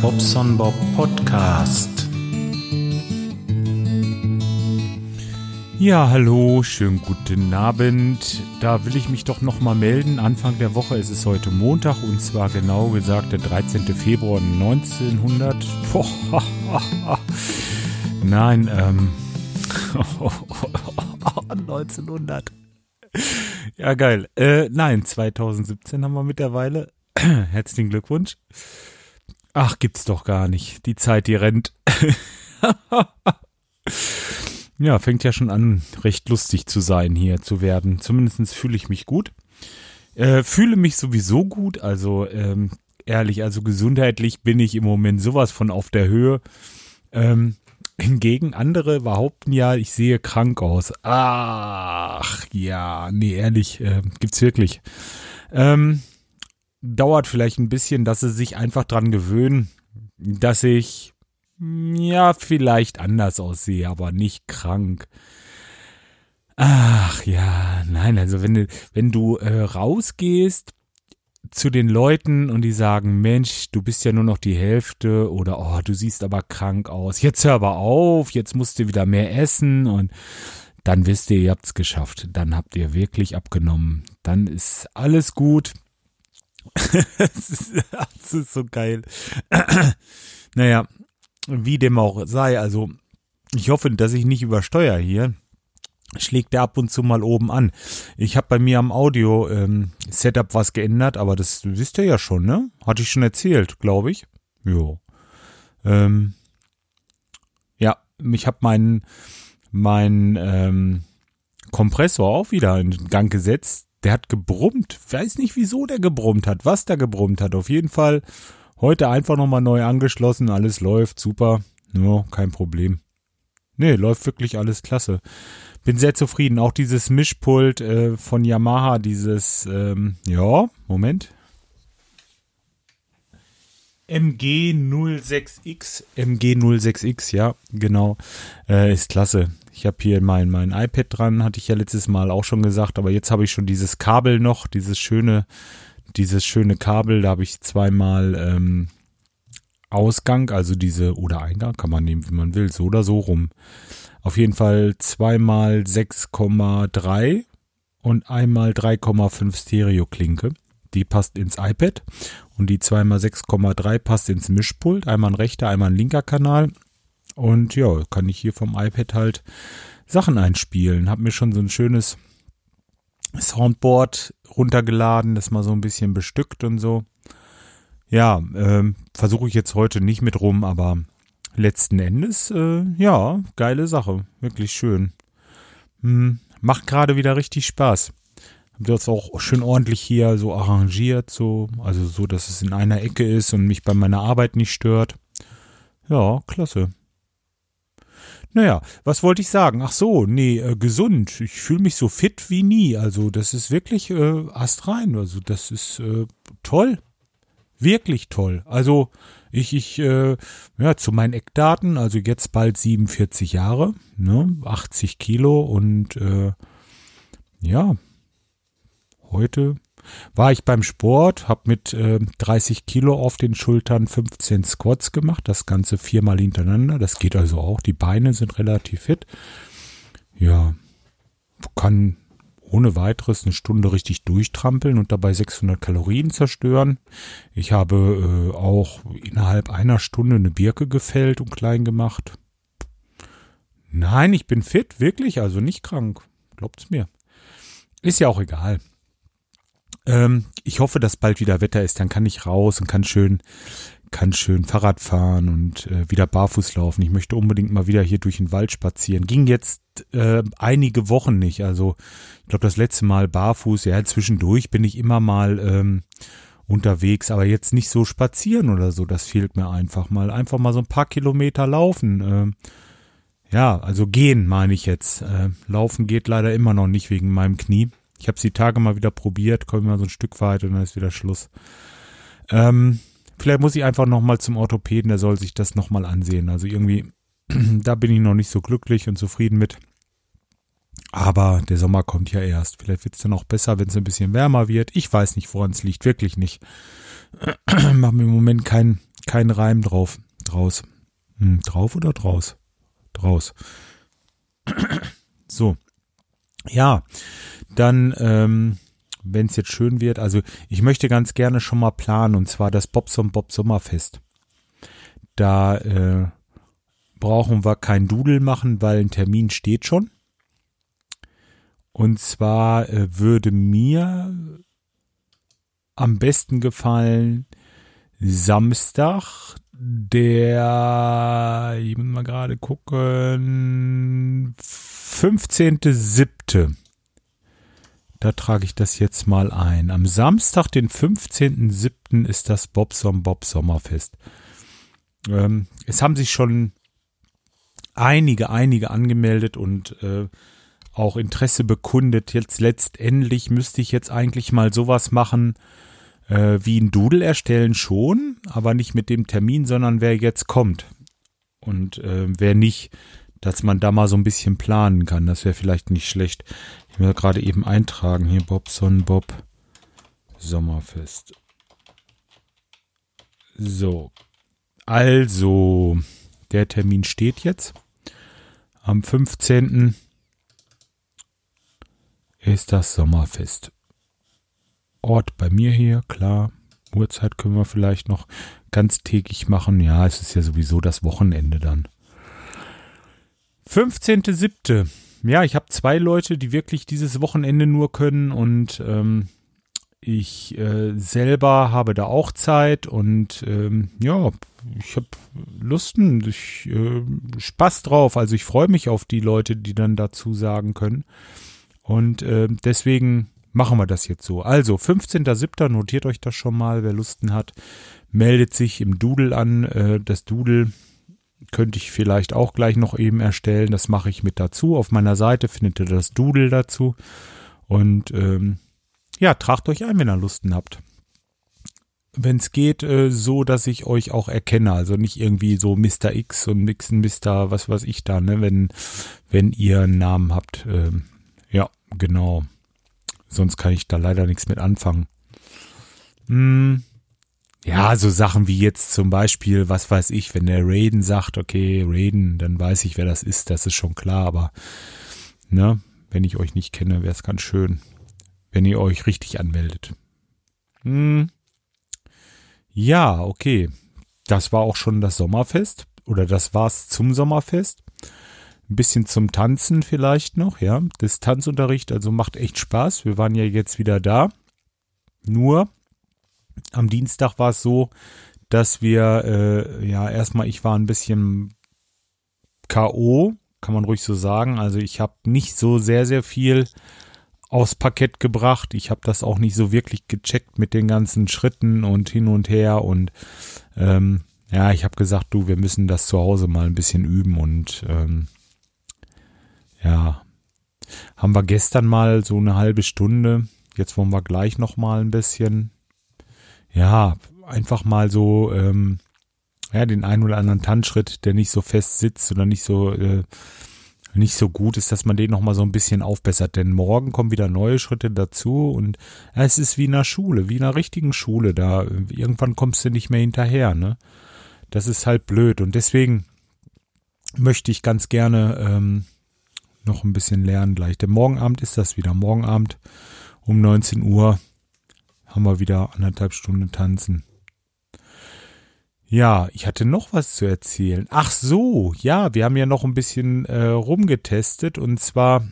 Bobson Bob Podcast. Ja, hallo, schönen guten Abend. Da will ich mich doch noch mal melden. Anfang der Woche ist es heute Montag und zwar genau gesagt der 13. Februar 1900. Boah, Nein, ähm 1900. Ja, geil. Äh, nein, 2017 haben wir mittlerweile. Herzlichen Glückwunsch. Ach, gibt's doch gar nicht. Die Zeit, die rennt. ja, fängt ja schon an, recht lustig zu sein hier zu werden. Zumindest fühle ich mich gut. Äh, fühle mich sowieso gut. Also ähm, ehrlich, also gesundheitlich bin ich im Moment sowas von auf der Höhe. Ähm, hingegen andere behaupten ja, ich sehe krank aus. Ach ja, nee, ehrlich, äh, gibt's wirklich. Ähm, dauert vielleicht ein bisschen, dass sie sich einfach dran gewöhnen, dass ich ja vielleicht anders aussehe, aber nicht krank. Ach ja, nein, also wenn du, wenn du äh, rausgehst zu den Leuten und die sagen, Mensch, du bist ja nur noch die Hälfte oder oh, du siehst aber krank aus. Jetzt hör aber auf, jetzt musst du wieder mehr essen und dann wisst ihr, ihr habt's geschafft. Dann habt ihr wirklich abgenommen. Dann ist alles gut das, ist, so geil. naja, wie dem auch sei, also ich hoffe, dass ich nicht übersteuere hier. Schlägt der ab und zu mal oben an. Ich habe bei mir am Audio-Setup ähm, was geändert, aber das wisst ihr ja schon, ne? Hatte ich schon erzählt, glaube ich. Jo. Ähm, ja, ich habe meinen mein, ähm, Kompressor auch wieder in Gang gesetzt der hat gebrummt. Weiß nicht, wieso der gebrummt hat, was der gebrummt hat. Auf jeden Fall heute einfach nochmal neu angeschlossen. Alles läuft super. No, kein Problem. Nee, läuft wirklich alles klasse. Bin sehr zufrieden. Auch dieses Mischpult äh, von Yamaha, dieses, ähm, ja, Moment. MG06X. MG06X, ja, genau. Äh, ist klasse. Ich habe hier mein, mein iPad dran, hatte ich ja letztes Mal auch schon gesagt, aber jetzt habe ich schon dieses Kabel noch, dieses schöne, dieses schöne Kabel, da habe ich zweimal ähm, Ausgang, also diese, oder Eingang, kann man nehmen, wie man will, so oder so rum. Auf jeden Fall zweimal 6,3 und einmal 3,5 Stereo-Klinke. Die passt ins iPad und die 2x6,3 passt ins Mischpult. Einmal ein rechter, einmal ein linker Kanal und ja, kann ich hier vom iPad halt Sachen einspielen. Hab mir schon so ein schönes Soundboard runtergeladen, das mal so ein bisschen bestückt und so. Ja, ähm, versuche ich jetzt heute nicht mit rum, aber letzten Endes, äh, ja, geile Sache. Wirklich schön. Hm, macht gerade wieder richtig Spaß. Hab das auch schön ordentlich hier so arrangiert, so, also so, dass es in einer Ecke ist und mich bei meiner Arbeit nicht stört. Ja, klasse. Naja, was wollte ich sagen? Ach so, nee, äh, gesund. Ich fühle mich so fit wie nie. Also das ist wirklich äh, astrein. Also das ist äh, toll. Wirklich toll. Also ich, ich, äh, ja, zu meinen Eckdaten, also jetzt bald 47 Jahre, ne, 80 Kilo und äh, ja, heute war ich beim Sport, habe mit äh, 30 Kilo auf den Schultern 15 Squats gemacht, das Ganze viermal hintereinander. Das geht also auch. Die Beine sind relativ fit. Ja, kann ohne weiteres eine Stunde richtig durchtrampeln und dabei 600 Kalorien zerstören. Ich habe äh, auch innerhalb einer Stunde eine Birke gefällt und klein gemacht. Nein, ich bin fit, wirklich, also nicht krank. Glaubt's mir. Ist ja auch egal. Ähm, ich hoffe, dass bald wieder Wetter ist, dann kann ich raus und kann schön, kann schön Fahrrad fahren und äh, wieder barfuß laufen. Ich möchte unbedingt mal wieder hier durch den Wald spazieren. Ging jetzt äh, einige Wochen nicht. Also ich glaube, das letzte Mal barfuß, ja, zwischendurch bin ich immer mal ähm, unterwegs, aber jetzt nicht so spazieren oder so. Das fehlt mir einfach mal. Einfach mal so ein paar Kilometer laufen. Äh, ja, also gehen meine ich jetzt. Äh, laufen geht leider immer noch nicht wegen meinem Knie. Ich habe es die Tage mal wieder probiert, komme mal so ein Stück weit und dann ist wieder Schluss. Ähm, vielleicht muss ich einfach nochmal zum Orthopäden, der soll sich das nochmal ansehen. Also irgendwie, da bin ich noch nicht so glücklich und zufrieden mit. Aber der Sommer kommt ja erst. Vielleicht wird es dann auch besser, wenn es ein bisschen wärmer wird. Ich weiß nicht, woran es liegt. Wirklich nicht. Mache mir im Moment keinen kein Reim drauf. Draus. Hm, drauf oder draus? Draus. so. Ja, dann, ähm, wenn es jetzt schön wird, also ich möchte ganz gerne schon mal planen, und zwar das Bobson Bob Sommerfest. Da äh, brauchen wir kein Dudel machen, weil ein Termin steht schon. Und zwar äh, würde mir am besten gefallen Samstag, der, ich muss mal gerade gucken, 15.07. Da trage ich das jetzt mal ein. Am Samstag, den 15.07. ist das Bobson Bob Sommerfest. Ähm, es haben sich schon einige, einige angemeldet und äh, auch Interesse bekundet. Jetzt letztendlich müsste ich jetzt eigentlich mal sowas machen, äh, wie ein Doodle erstellen schon, aber nicht mit dem Termin, sondern wer jetzt kommt. Und äh, wer nicht, dass man da mal so ein bisschen planen kann. Das wäre vielleicht nicht schlecht. Ich will gerade eben eintragen hier Bobson Bob Sommerfest. So. Also, der Termin steht jetzt. Am 15. ist das Sommerfest. Ort bei mir hier, klar. Uhrzeit können wir vielleicht noch ganztägig machen. Ja, es ist ja sowieso das Wochenende dann. 15.07. Ja, ich habe zwei Leute, die wirklich dieses Wochenende nur können und ähm, ich äh, selber habe da auch Zeit und ähm, ja, ich habe Lusten, ich äh, Spaß drauf. Also ich freue mich auf die Leute, die dann dazu sagen können. Und äh, deswegen machen wir das jetzt so. Also 15.07. notiert euch das schon mal, wer Lusten hat, meldet sich im Doodle an. Äh, das Doodle könnte ich vielleicht auch gleich noch eben erstellen. Das mache ich mit dazu. Auf meiner Seite findet ihr das Doodle dazu. Und ähm, ja, tragt euch ein, wenn ihr Lusten habt. Wenn es geht, äh, so, dass ich euch auch erkenne. Also nicht irgendwie so Mr. X und Mixen Mr. was weiß ich da, ne? Wenn, wenn ihr einen Namen habt. Ähm, ja, genau. Sonst kann ich da leider nichts mit anfangen. Hm. Ja, so Sachen wie jetzt zum Beispiel, was weiß ich, wenn der Raiden sagt, okay, Raiden, dann weiß ich, wer das ist, das ist schon klar, aber ne, wenn ich euch nicht kenne, wäre es ganz schön wenn ihr euch richtig anmeldet. Hm. Ja, okay. Das war auch schon das Sommerfest oder das war's zum Sommerfest. Ein bisschen zum Tanzen vielleicht noch, ja. Das Tanzunterricht, also macht echt Spaß. Wir waren ja jetzt wieder da. Nur am Dienstag war es so, dass wir, äh, ja, erstmal, ich war ein bisschen K.O., kann man ruhig so sagen. Also ich habe nicht so sehr, sehr viel aufs Parkett gebracht. Ich habe das auch nicht so wirklich gecheckt mit den ganzen Schritten und hin und her und ähm, ja, ich habe gesagt, du, wir müssen das zu Hause mal ein bisschen üben und ähm, ja, haben wir gestern mal so eine halbe Stunde. Jetzt wollen wir gleich noch mal ein bisschen, ja, einfach mal so, ähm, ja, den einen oder anderen Tanzschritt, der nicht so fest sitzt oder nicht so äh, nicht so gut ist, dass man den nochmal so ein bisschen aufbessert. Denn morgen kommen wieder neue Schritte dazu und es ist wie in einer Schule, wie in einer richtigen Schule. Da irgendwann kommst du nicht mehr hinterher, ne? Das ist halt blöd. Und deswegen möchte ich ganz gerne ähm, noch ein bisschen lernen gleich. Denn morgen Abend ist das wieder. Morgen Abend um 19 Uhr haben wir wieder anderthalb Stunden tanzen. Ja, ich hatte noch was zu erzählen. Ach so, ja, wir haben ja noch ein bisschen äh, rumgetestet und zwar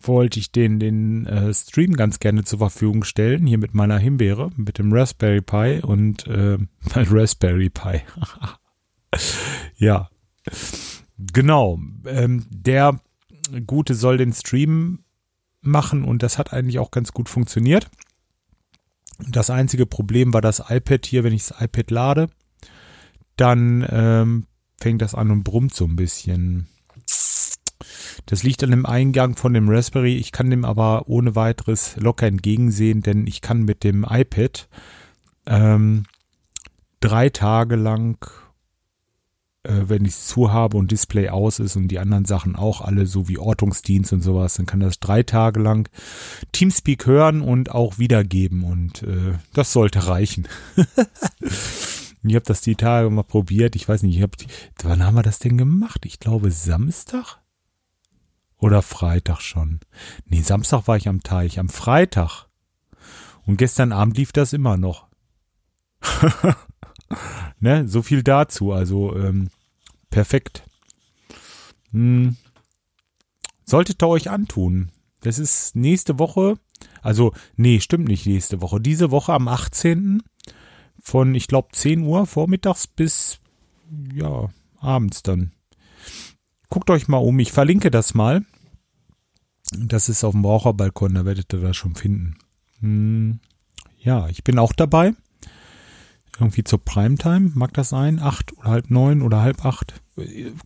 wollte ich den, den äh, Stream ganz gerne zur Verfügung stellen, hier mit meiner Himbeere, mit dem Raspberry Pi und äh, Raspberry Pi. ja, genau. Ähm, der Gute soll den Stream machen und das hat eigentlich auch ganz gut funktioniert. Das einzige Problem war das iPad hier, wenn ich das iPad lade dann ähm, fängt das an und brummt so ein bisschen. Das liegt an dem Eingang von dem Raspberry. Ich kann dem aber ohne weiteres locker entgegensehen, denn ich kann mit dem iPad ähm, drei Tage lang, wenn ich es zu habe und Display aus ist und die anderen Sachen auch alle, so wie Ortungsdienst und sowas, dann kann das drei Tage lang Teamspeak hören und auch wiedergeben und äh, das sollte reichen. Ich habe das die Tage mal probiert. Ich weiß nicht, ich hab, wann haben wir das denn gemacht? Ich glaube Samstag oder Freitag schon. Nee, Samstag war ich am Teich, am Freitag. Und gestern Abend lief das immer noch. ne, so viel dazu. Also ähm, perfekt. Hm. Solltet ihr euch antun. Das ist nächste Woche. Also, nee, stimmt nicht nächste Woche. Diese Woche am 18. von, ich glaube, 10 Uhr vormittags bis, ja, abends dann. Guckt euch mal um. Ich verlinke das mal. Das ist auf dem Raucherbalkon, da werdet ihr das schon finden. Hm, ja, ich bin auch dabei. Irgendwie zur Primetime, mag das sein? Acht oder halb neun oder halb acht?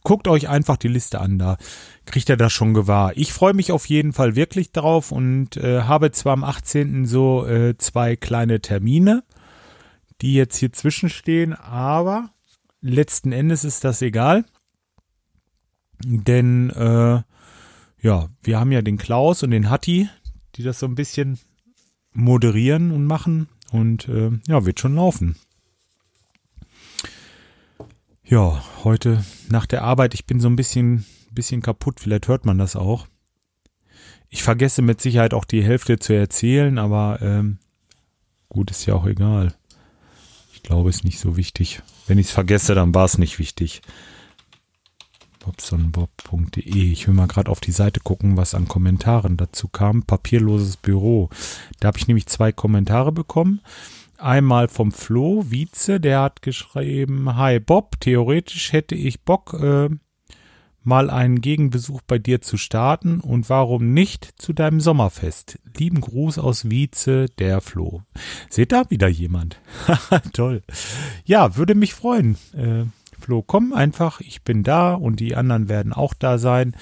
Guckt euch einfach die Liste an, da kriegt ihr das schon gewahr. Ich freue mich auf jeden Fall wirklich drauf und äh, habe zwar am 18. so äh, zwei kleine Termine, die jetzt hier zwischenstehen, aber letzten Endes ist das egal. Denn äh, ja, wir haben ja den Klaus und den Hatti, die das so ein bisschen moderieren und machen. Und äh, ja, wird schon laufen. Ja, heute nach der Arbeit, ich bin so ein bisschen, bisschen kaputt, vielleicht hört man das auch. Ich vergesse mit Sicherheit auch die Hälfte zu erzählen, aber ähm, gut, ist ja auch egal. Ich glaube, es ist nicht so wichtig. Wenn ich es vergesse, dann war es nicht wichtig bobsonbob.de. Ich will mal gerade auf die Seite gucken, was an Kommentaren dazu kam. Papierloses Büro. Da habe ich nämlich zwei Kommentare bekommen. Einmal vom Flo Wietze, der hat geschrieben, Hi Bob, theoretisch hätte ich Bock, äh, mal einen Gegenbesuch bei dir zu starten und warum nicht zu deinem Sommerfest. Lieben Gruß aus Wietze, der Flo. Seht da wieder jemand? Toll. Ja, würde mich freuen. Äh, Flo, komm einfach, ich bin da und die anderen werden auch da sein.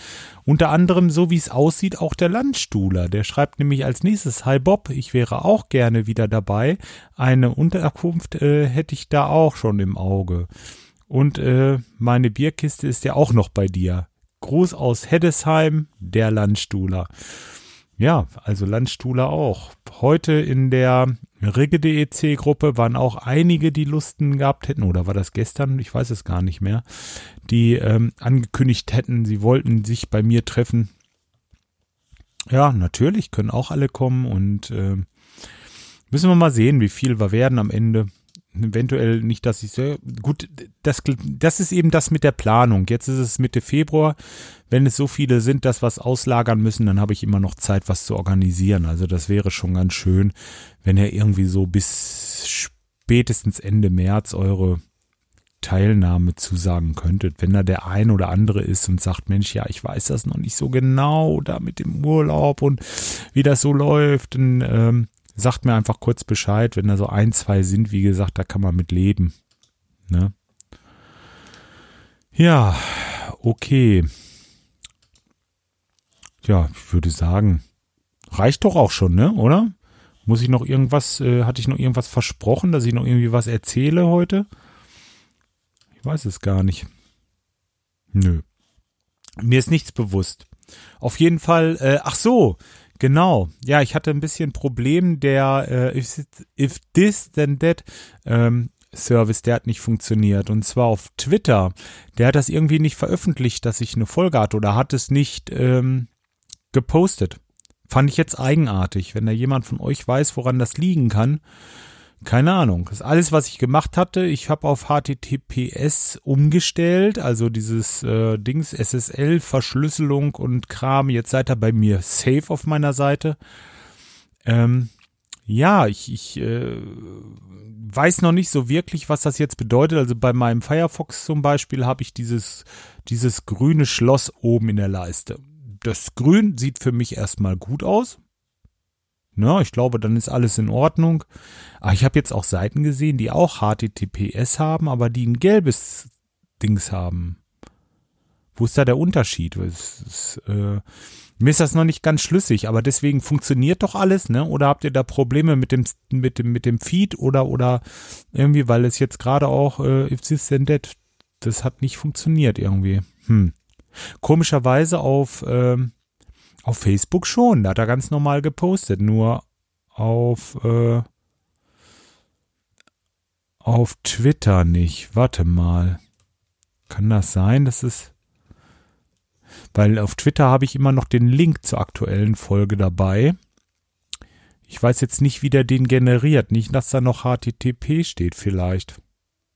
Unter anderem, so wie es aussieht, auch der Landstuhler. Der schreibt nämlich als nächstes, Hi Bob, ich wäre auch gerne wieder dabei. Eine Unterkunft äh, hätte ich da auch schon im Auge. Und äh, meine Bierkiste ist ja auch noch bei dir. Gruß aus Heddesheim, der Landstuhler. Ja, also Landstuhler auch. Heute in der Rigge.dec-Gruppe waren auch einige, die Lusten gehabt hätten, oder war das gestern? Ich weiß es gar nicht mehr, die ähm, angekündigt hätten, sie wollten sich bei mir treffen. Ja, natürlich können auch alle kommen und äh, müssen wir mal sehen, wie viel wir werden am Ende eventuell nicht, dass ich so, gut, das, das ist eben das mit der Planung. Jetzt ist es Mitte Februar. Wenn es so viele sind, dass was auslagern müssen, dann habe ich immer noch Zeit, was zu organisieren. Also das wäre schon ganz schön, wenn ihr irgendwie so bis spätestens Ende März eure Teilnahme zusagen könntet. Wenn da der ein oder andere ist und sagt, Mensch, ja, ich weiß das noch nicht so genau, da mit dem Urlaub und wie das so läuft, dann ähm, sagt mir einfach kurz Bescheid, wenn da so ein, zwei sind, wie gesagt, da kann man mit leben. Ne? Ja, okay. Ja, ich würde sagen, reicht doch auch schon, ne, oder? Muss ich noch irgendwas, äh, hatte ich noch irgendwas versprochen, dass ich noch irgendwie was erzähle heute? Ich weiß es gar nicht. Nö. Mir ist nichts bewusst. Auf jeden Fall, äh, ach so, Genau, ja, ich hatte ein bisschen Problem, der äh, if, if this then that ähm, Service, der hat nicht funktioniert. Und zwar auf Twitter. Der hat das irgendwie nicht veröffentlicht, dass ich eine Folge hatte oder hat es nicht ähm, gepostet. Fand ich jetzt eigenartig. Wenn da jemand von euch weiß, woran das liegen kann, keine Ahnung. Das ist alles, was ich gemacht hatte. Ich habe auf HTTPS umgestellt, also dieses äh, Dings SSL, Verschlüsselung und Kram. Jetzt seid ihr bei mir safe auf meiner Seite. Ähm, ja, ich, ich äh, weiß noch nicht so wirklich, was das jetzt bedeutet. Also bei meinem Firefox zum Beispiel habe ich dieses, dieses grüne Schloss oben in der Leiste. Das Grün sieht für mich erstmal gut aus. Ne, ich glaube, dann ist alles in Ordnung. Aber ich habe jetzt auch Seiten gesehen, die auch HTTPS haben, aber die ein gelbes Dings haben. Wo ist da der Unterschied? Es, es, äh, mir ist das noch nicht ganz schlüssig, aber deswegen funktioniert doch alles, ne? Oder habt ihr da Probleme mit dem mit dem mit dem Feed oder oder irgendwie, weil es jetzt gerade auch äh, if this then that, das hat nicht funktioniert irgendwie. Hm. Komischerweise auf ähm, auf Facebook schon, da hat er ganz normal gepostet, nur auf, äh, auf Twitter nicht. Warte mal. Kann das sein, dass es. Weil auf Twitter habe ich immer noch den Link zur aktuellen Folge dabei. Ich weiß jetzt nicht, wie der den generiert. Nicht, dass da noch HTTP steht vielleicht.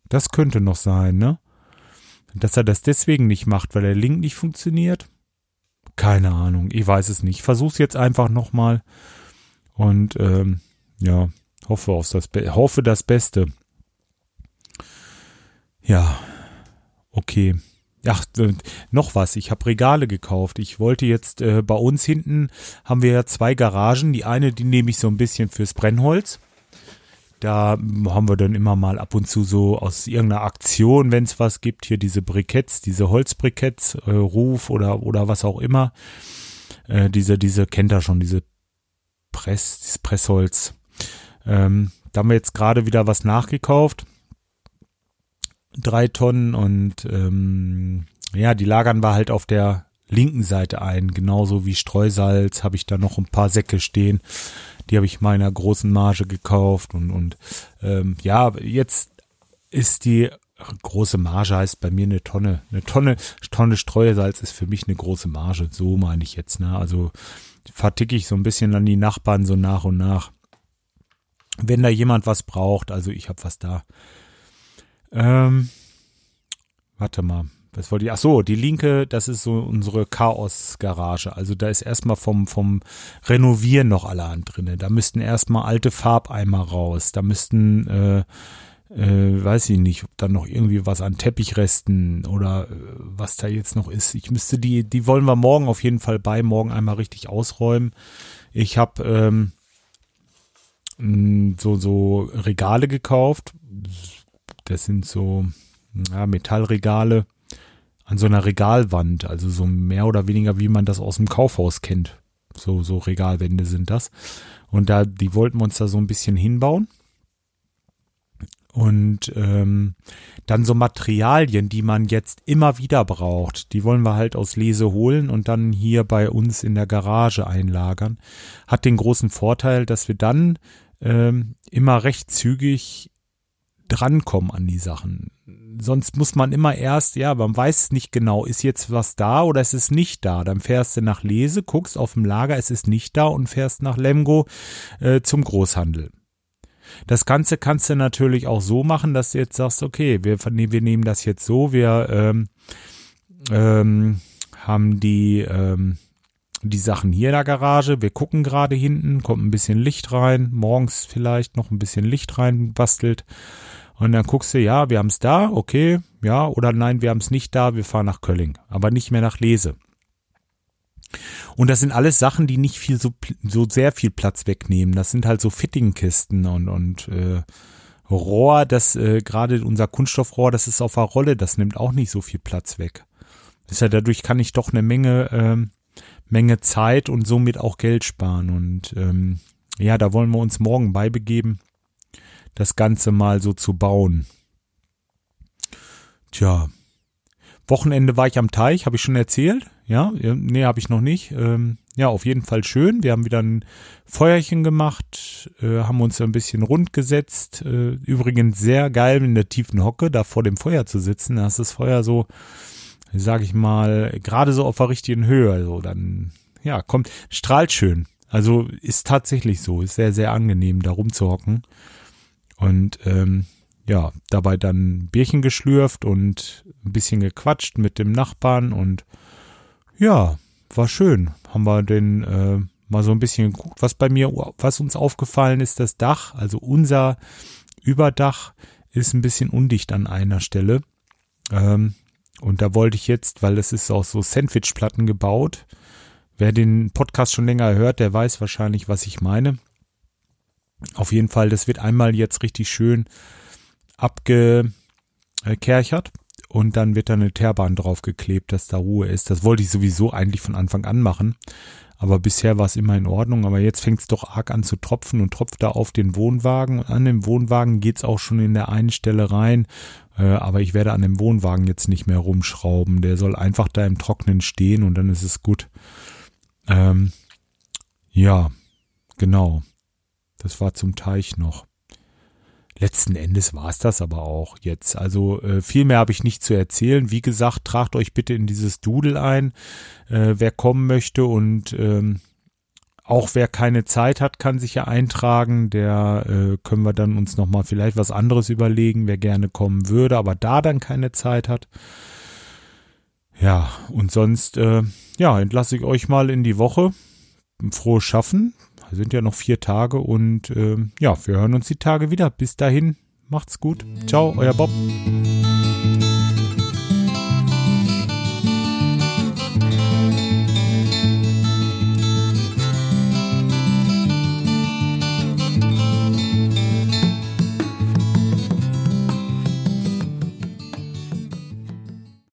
Das könnte noch sein, ne? Dass er das deswegen nicht macht, weil der Link nicht funktioniert? Keine Ahnung, ich weiß es nicht. Ich versuch's jetzt einfach nochmal und ähm, ja, hoffe auf das Be hoffe das Beste. Ja, okay. Ach, äh, noch was. Ich habe Regale gekauft. Ich wollte jetzt äh, bei uns hinten haben wir ja zwei Garagen. Die eine, die nehme ich so ein bisschen fürs Brennholz. Da haben wir dann immer mal ab und zu so aus irgendeiner Aktion, wenn es was gibt, hier diese Briketts, diese Holzbriketts, äh, Ruf oder oder was auch immer. Äh, diese diese kennt er schon, diese Press, dieses Pressholz. Ähm, da haben wir jetzt gerade wieder was nachgekauft drei Tonnen und ähm, ja, die lagern wir halt auf der linken Seite ein, genauso wie Streusalz habe ich da noch ein paar Säcke stehen. Die habe ich meiner großen Marge gekauft und und ähm, ja, jetzt ist die große Marge heißt bei mir eine Tonne, eine Tonne Tonne Streusalz ist für mich eine große Marge, so meine ich jetzt, ne? Also verticke ich so ein bisschen an die Nachbarn so nach und nach. Wenn da jemand was braucht, also ich habe was da. Ähm, warte mal. Was wollte ich? Ach so, die linke, das ist so unsere Chaos-Garage. Also da ist erstmal vom, vom Renovieren noch allerhand drinne. Da müssten erstmal alte Farbeimer raus. Da müssten, äh, äh, weiß ich nicht, ob da noch irgendwie was an Teppichresten oder äh, was da jetzt noch ist. Ich müsste die, die wollen wir morgen auf jeden Fall bei morgen einmal richtig ausräumen. Ich habe ähm, so, so Regale gekauft das sind so ja, Metallregale an so einer Regalwand, also so mehr oder weniger, wie man das aus dem Kaufhaus kennt. So, so Regalwände sind das. Und da, die wollten wir uns da so ein bisschen hinbauen. Und ähm, dann so Materialien, die man jetzt immer wieder braucht, die wollen wir halt aus Lese holen und dann hier bei uns in der Garage einlagern. Hat den großen Vorteil, dass wir dann ähm, immer recht zügig drankommen an die Sachen. Sonst muss man immer erst, ja, man weiß nicht genau, ist jetzt was da oder ist es nicht da. Dann fährst du nach Lese, guckst auf dem Lager, es ist nicht da und fährst nach Lemgo äh, zum Großhandel. Das Ganze kannst du natürlich auch so machen, dass du jetzt sagst, okay, wir, wir nehmen das jetzt so, wir ähm, ähm, haben die, ähm, die Sachen hier in der Garage, wir gucken gerade hinten, kommt ein bisschen Licht rein, morgens vielleicht noch ein bisschen Licht rein bastelt und dann guckst du, ja, wir haben es da, okay, ja, oder nein, wir haben es nicht da, wir fahren nach Kölling, aber nicht mehr nach Lese. Und das sind alles Sachen, die nicht viel so, so sehr viel Platz wegnehmen. Das sind halt so Fittingkisten und, und äh, Rohr, das äh, gerade unser Kunststoffrohr, das ist auf der Rolle, das nimmt auch nicht so viel Platz weg. Ist ja dadurch kann ich doch eine Menge, ähm, Menge Zeit und somit auch Geld sparen. Und ähm, ja, da wollen wir uns morgen beibegeben das Ganze mal so zu bauen. Tja, Wochenende war ich am Teich, habe ich schon erzählt. Ja, nee, habe ich noch nicht. Ähm, ja, auf jeden Fall schön. Wir haben wieder ein Feuerchen gemacht, äh, haben uns ein bisschen rund gesetzt. Äh, übrigens sehr geil in der tiefen Hocke, da vor dem Feuer zu sitzen. Da ist das Feuer so, sage ich mal, gerade so auf der richtigen Höhe. Also dann, ja, kommt, strahlt schön. Also ist tatsächlich so, ist sehr, sehr angenehm, da rumzuhocken. Und ähm, ja, dabei dann Bierchen geschlürft und ein bisschen gequatscht mit dem Nachbarn und ja, war schön. Haben wir den äh, mal so ein bisschen geguckt, was bei mir, was uns aufgefallen ist, das Dach, also unser Überdach ist ein bisschen undicht an einer Stelle. Ähm, und da wollte ich jetzt, weil es ist aus so Sandwichplatten gebaut. Wer den Podcast schon länger hört, der weiß wahrscheinlich, was ich meine. Auf jeden Fall, das wird einmal jetzt richtig schön abgekerchert und dann wird da eine Teerbahn draufgeklebt, dass da Ruhe ist. Das wollte ich sowieso eigentlich von Anfang an machen. Aber bisher war es immer in Ordnung. Aber jetzt fängt es doch arg an zu tropfen und tropft da auf den Wohnwagen. An dem Wohnwagen geht's auch schon in der einen Stelle rein. Äh, aber ich werde an dem Wohnwagen jetzt nicht mehr rumschrauben. Der soll einfach da im Trocknen stehen und dann ist es gut. Ähm, ja, genau. Das war zum Teich noch. letzten Endes war es das aber auch jetzt. Also äh, viel mehr habe ich nicht zu erzählen. Wie gesagt, tragt euch bitte in dieses Doodle ein, äh, wer kommen möchte und ähm, auch wer keine Zeit hat, kann sich ja eintragen. Der äh, können wir dann uns nochmal vielleicht was anderes überlegen, wer gerne kommen würde, aber da dann keine Zeit hat. Ja, und sonst, äh, ja, entlasse ich euch mal in die Woche. Frohes Schaffen. Sind ja noch vier Tage und äh, ja, wir hören uns die Tage wieder. Bis dahin, macht's gut. Ciao, euer Bob.